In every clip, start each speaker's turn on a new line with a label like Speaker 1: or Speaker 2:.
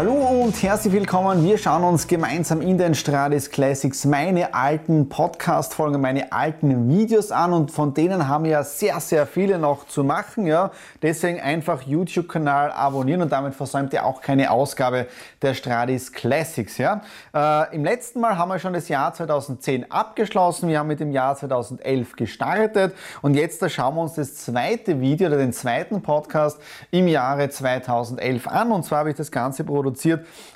Speaker 1: Hallo und herzlich willkommen. Wir schauen uns gemeinsam in den Stradis Classics meine alten Podcast-Folgen, meine alten Videos an und von denen haben wir ja sehr, sehr viele noch zu machen. Ja. Deswegen einfach YouTube-Kanal abonnieren und damit versäumt ihr auch keine Ausgabe der Stradis Classics. Ja. Äh, Im letzten Mal haben wir schon das Jahr 2010 abgeschlossen. Wir haben mit dem Jahr 2011 gestartet und jetzt da schauen wir uns das zweite Video oder den zweiten Podcast im Jahre 2011 an. Und zwar habe ich das Ganze produziert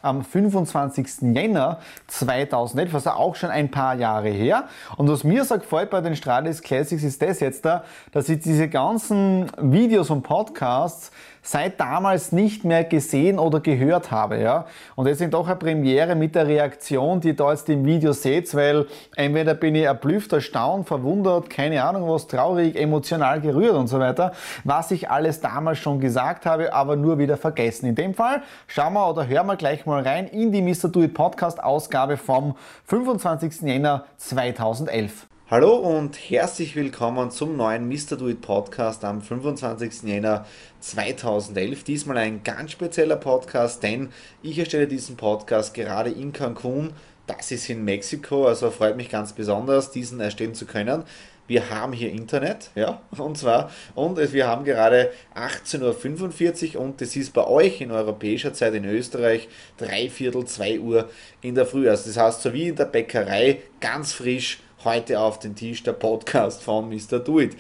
Speaker 1: am 25. Jänner 2011, also auch schon ein paar Jahre her. Und was mir so gefällt bei den Stradis Classics ist das jetzt da, dass ich diese ganzen Videos und Podcasts seit damals nicht mehr gesehen oder gehört habe. Ja? Und deswegen doch eine Premiere mit der Reaktion, die ihr da jetzt im Video seht, weil entweder bin ich erblüfft, erstaunt, verwundert, keine Ahnung was, traurig, emotional gerührt und so weiter, was ich alles damals schon gesagt habe, aber nur wieder vergessen. In dem Fall schauen wir oder hören wir gleich mal rein in die Mr. Do It Podcast Ausgabe vom 25. Jänner 2011.
Speaker 2: Hallo und herzlich willkommen zum neuen Mr. Do It Podcast am 25. Jänner 2011. Diesmal ein ganz spezieller Podcast, denn ich erstelle diesen Podcast gerade in Cancun. Das ist in Mexiko, also freut mich ganz besonders, diesen erstellen zu können. Wir haben hier Internet, ja, und zwar, und wir haben gerade 18.45 Uhr und es ist bei euch in europäischer Zeit in Österreich drei Viertel, zwei Uhr in der Früh. Also das heißt, so wie in der Bäckerei, ganz frisch heute auf den Tisch der Podcast von Mr. Do It.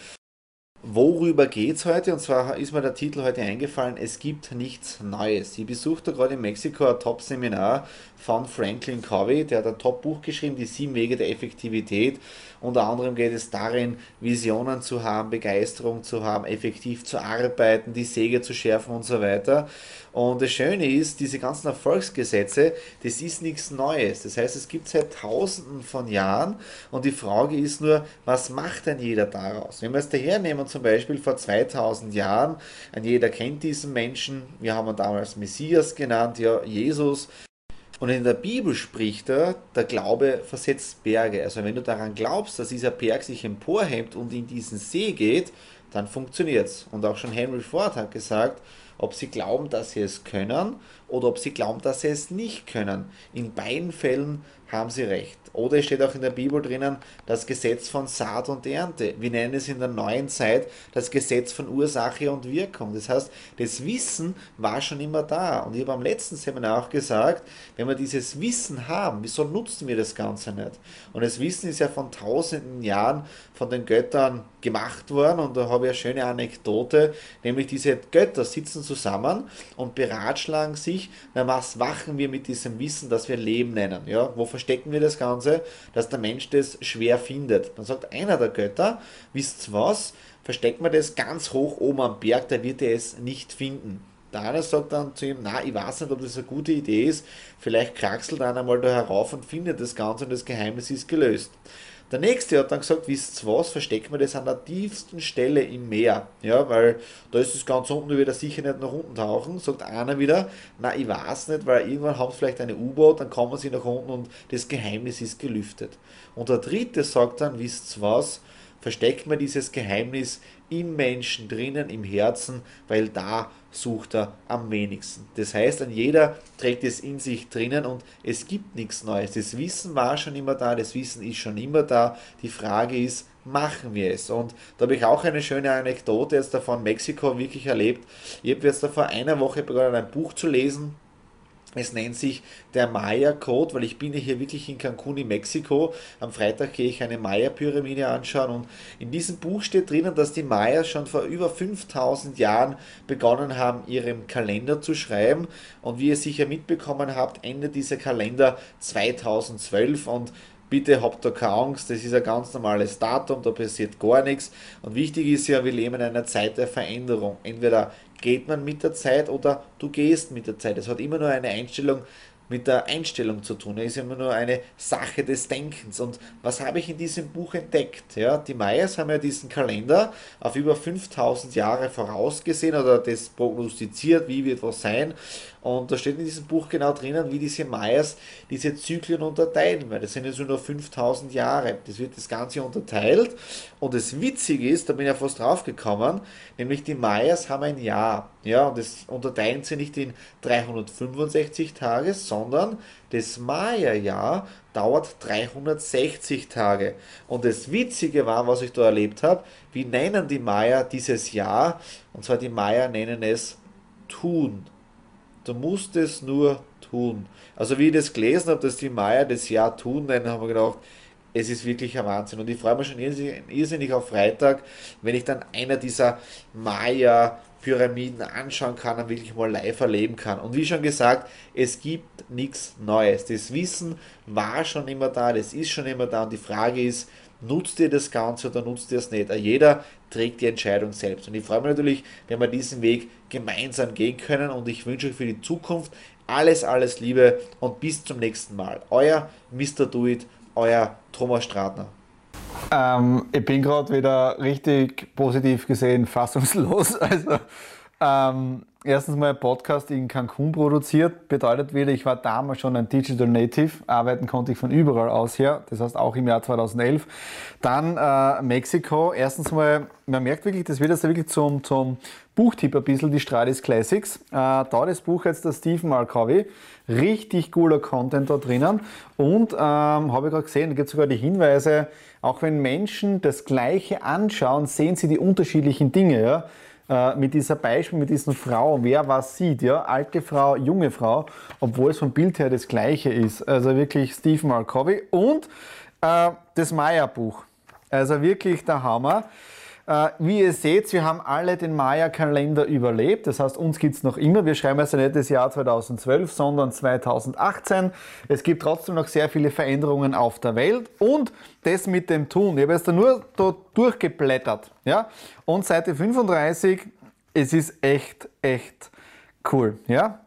Speaker 2: Worüber geht es heute? Und zwar ist mir der Titel heute eingefallen, es gibt nichts Neues. Ich besuchte gerade in Mexiko ein Top-Seminar von Franklin Covey, der hat ein Top-Buch geschrieben, die sieben Wege der Effektivität. Unter anderem geht es darin, Visionen zu haben, Begeisterung zu haben, effektiv zu arbeiten, die Säge zu schärfen und so weiter. Und das Schöne ist, diese ganzen Erfolgsgesetze, das ist nichts Neues. Das heißt, es gibt seit tausenden von Jahren und die Frage ist nur, was macht denn jeder daraus? Wenn wir es daher nehmen, zum Beispiel vor 2000 Jahren, ein jeder kennt diesen Menschen, wir haben ihn damals Messias genannt, ja, Jesus, und in der Bibel spricht er, der Glaube versetzt Berge. Also wenn du daran glaubst, dass dieser Berg sich emporhebt und in diesen See geht, dann funktioniert es. Und auch schon Henry Ford hat gesagt, ob sie glauben, dass sie es können oder ob sie glauben, dass sie es nicht können. In beiden Fällen haben sie recht. Oder es steht auch in der Bibel drinnen das Gesetz von Saat und Ernte. Wir nennen es in der neuen Zeit das Gesetz von Ursache und Wirkung. Das heißt, das Wissen war schon immer da. Und ich habe am letzten Seminar auch gesagt, wenn wir dieses Wissen haben, wieso nutzen wir das Ganze nicht? Und das Wissen ist ja von tausenden Jahren von den Göttern gemacht worden. Und da habe ich eine schöne Anekdote, nämlich diese Götter sitzen zusammen und beratschlagen sich, na, was machen wir mit diesem Wissen, das wir Leben nennen? Ja, wo verstecken wir das Ganze, dass der Mensch das schwer findet? Dann sagt einer der Götter, wisst was, verstecken wir das ganz hoch oben am Berg, da wird er es nicht finden. Der eine sagt dann zu ihm, na, ich weiß nicht, ob das eine gute Idee ist, vielleicht kraxelt einer mal da herauf und findet das Ganze und das Geheimnis ist gelöst. Der nächste hat dann gesagt, wisst ihr was, verstecken wir das an der tiefsten Stelle im Meer. Ja, weil da ist es ganz unten, da wird er sicher nicht nach unten tauchen. Sagt einer wieder, na, ich weiß nicht, weil irgendwann haben sie vielleicht eine U-Boot, dann kommen sie nach unten und das Geheimnis ist gelüftet. Und der dritte sagt dann, wisst ihr was, versteckt man dieses Geheimnis im Menschen drinnen, im Herzen, weil da sucht er am wenigsten. Das heißt, an jeder trägt es in sich drinnen und es gibt nichts Neues. Das Wissen war schon immer da, das Wissen ist schon immer da. Die Frage ist, machen wir es? Und da habe ich auch eine schöne Anekdote jetzt davon Mexiko wirklich erlebt. Ich habe jetzt da vor einer Woche begonnen, ein Buch zu lesen Es nennt sich der Maya-Code, weil ich bin hier wirklich in Cancun in Mexiko. Am Freitag gehe ich eine Maya-Pyramide anschauen und in diesem Buch steht drinnen, dass die Mayas schon vor über 5000 Jahren begonnen haben, ihren Kalender zu schreiben. Und wie ihr sicher mitbekommen habt, endet dieser Kalender 2012 und bitte habt da keine Angst, das ist ein ganz normales Datum, da passiert gar nichts. Und wichtig ist ja, wir leben in einer Zeit der Veränderung. Entweder geht man mit der Zeit oder du gehst mit der Zeit. Es hat immer nur eine Einstellung mit der Einstellung zu tun. Es ist immer nur eine Sache des Denkens. Und was habe ich in diesem Buch entdeckt? Ja, die Mayas haben ja diesen Kalender auf über 5000 Jahre vorausgesehen oder das prognostiziert, wie wird was sein. Und da steht in diesem Buch genau drinnen, wie diese Mayas diese Zyklen unterteilen, weil das sind jetzt nur 5000 Jahre. Das wird das Ganze unterteilt. Und das Witzige ist, da bin ich ja fast drauf gekommen, nämlich die Mayas haben ein Jahr. Ja, und das unterteilen sie nicht in 365 Tage, sondern das Maya-Jahr dauert 360 Tage. Und das Witzige war, was ich da erlebt habe, wie nennen die Maya dieses Jahr? Und zwar die Maya nennen es Tun. Du musst es nur tun. Also wie ich das gelesen habe, dass die Maya das Jahr tun, dann haben wir gedacht, es ist wirklich ein Wahnsinn. Und ich freue mich schon irrsinnig auf Freitag, wenn ich dann einer dieser Maya-Pyramiden anschauen kann und wirklich mal live erleben kann. Und wie schon gesagt, es gibt nichts Neues. Das Wissen war schon immer da, das ist schon immer da. Und die Frage ist, nutzt ihr das Ganze oder nutzt ihr es nicht? Jeder trägt die Entscheidung selbst. Und ich freue mich natürlich, wenn wir diesen Weg gemeinsam gehen können und ich wünsche euch für die Zukunft alles, alles Liebe und bis zum nächsten Mal. Euer Mr. Do It, euer Thomas Stratner.
Speaker 1: Ähm, ich bin gerade wieder richtig positiv gesehen fassungslos. Also, ähm, erstens mal ein Podcast in Cancun produziert. Bedeutet wieder, ich war damals schon ein Digital Native. Arbeiten konnte ich von überall aus her. Das heißt auch im Jahr 2011. Dann äh, Mexiko. Erstens mal, man merkt wirklich, das wird jetzt wirklich zum, zum Buchtipp ein bisschen, die Stradis Classics. Äh, da das Buch jetzt der Stephen Markovi. Richtig cooler Content da drinnen. Und ähm, habe ich gerade gesehen, da gibt es sogar die Hinweise, auch wenn Menschen das Gleiche anschauen, sehen sie die unterschiedlichen Dinge. Ja? Äh, mit dieser Beispiel, mit diesen Frau, wer was sieht, ja, alte Frau, junge Frau, obwohl es vom Bild her das gleiche ist. Also wirklich Steve Markovi und äh, das Maya-Buch. Also wirklich der Hammer. Äh, wie ihr seht, wir haben alle den Maya-Kalender überlebt. Das heißt, uns gibt es noch immer. Wir schreiben also nicht das Jahr 2012, sondern 2018. Es gibt trotzdem noch sehr viele Veränderungen auf der Welt. Und das mit dem Tun. Ich habe jetzt da nur da durchgeblättert. Ja? Und Seite 35, es ist echt, echt cool. Ja?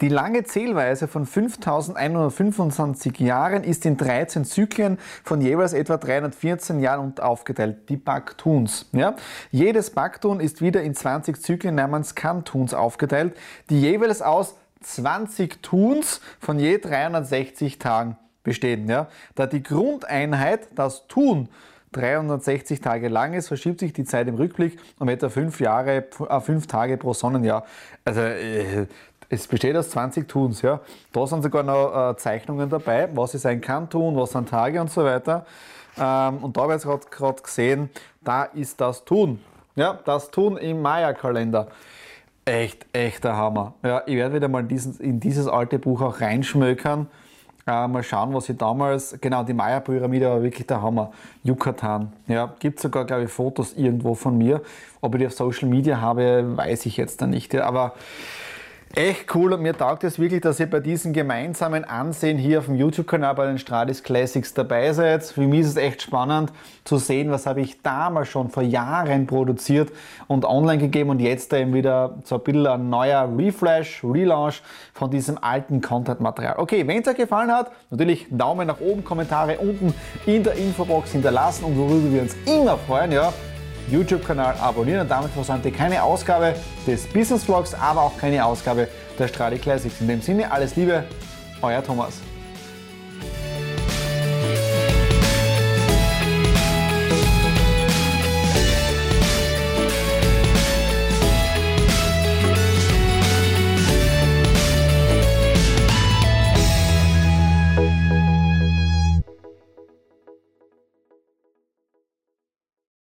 Speaker 1: Die lange Zählweise von 5125 Jahren ist in 13 Zyklen von jeweils etwa 314 Jahren aufgeteilt, die Baktuns. Ja? Jedes Baktun ist wieder in 20 Zyklen namens Kantuns aufgeteilt, die jeweils aus 20 Tuns von je 360 Tagen bestehen. Ja? Da die Grundeinheit, das Tun, 360 Tage lang ist, verschiebt sich die Zeit im Rückblick um etwa 5 Jahre, äh, 5 Tage pro Sonnenjahr. Also äh, es besteht aus 20 Tuns, ja. Da sind sogar noch äh, Zeichnungen dabei, was ich sein kann tun, was sind Tage und so weiter. Ähm, und da habe ich gerade gesehen, da ist das Tun. Ja, das Tun im Maya-Kalender. Echt, echter Hammer. Ja, ich werde wieder mal in, diesen, in dieses alte Buch auch reinschmökern. Äh, mal schauen, was ich damals, genau, die Maya-Pyramide war wirklich der Hammer. Yucatan. Ja, gibt sogar, glaube ich, Fotos irgendwo von mir. Ob ich die auf Social Media habe, weiß ich jetzt dann nicht. Ja, aber Echt cool und mir taugt es wirklich, dass ihr bei diesem gemeinsamen Ansehen hier auf dem YouTube-Kanal bei den Stradis Classics dabei seid. Für mich ist es echt spannend zu sehen, was habe ich damals schon vor Jahren produziert und online gegeben und jetzt eben wieder so ein bisschen ein neuer Refresh, Relaunch von diesem alten Content-Material. Okay, wenn es euch gefallen hat, natürlich Daumen nach oben, Kommentare unten in der Infobox hinterlassen und worüber wir uns immer freuen, ja, YouTube-Kanal abonnieren und damit versäumt ihr keine Ausgabe des Business Vlogs, aber auch keine Ausgabe der Stradi Classics. In dem Sinne, alles Liebe, euer Thomas.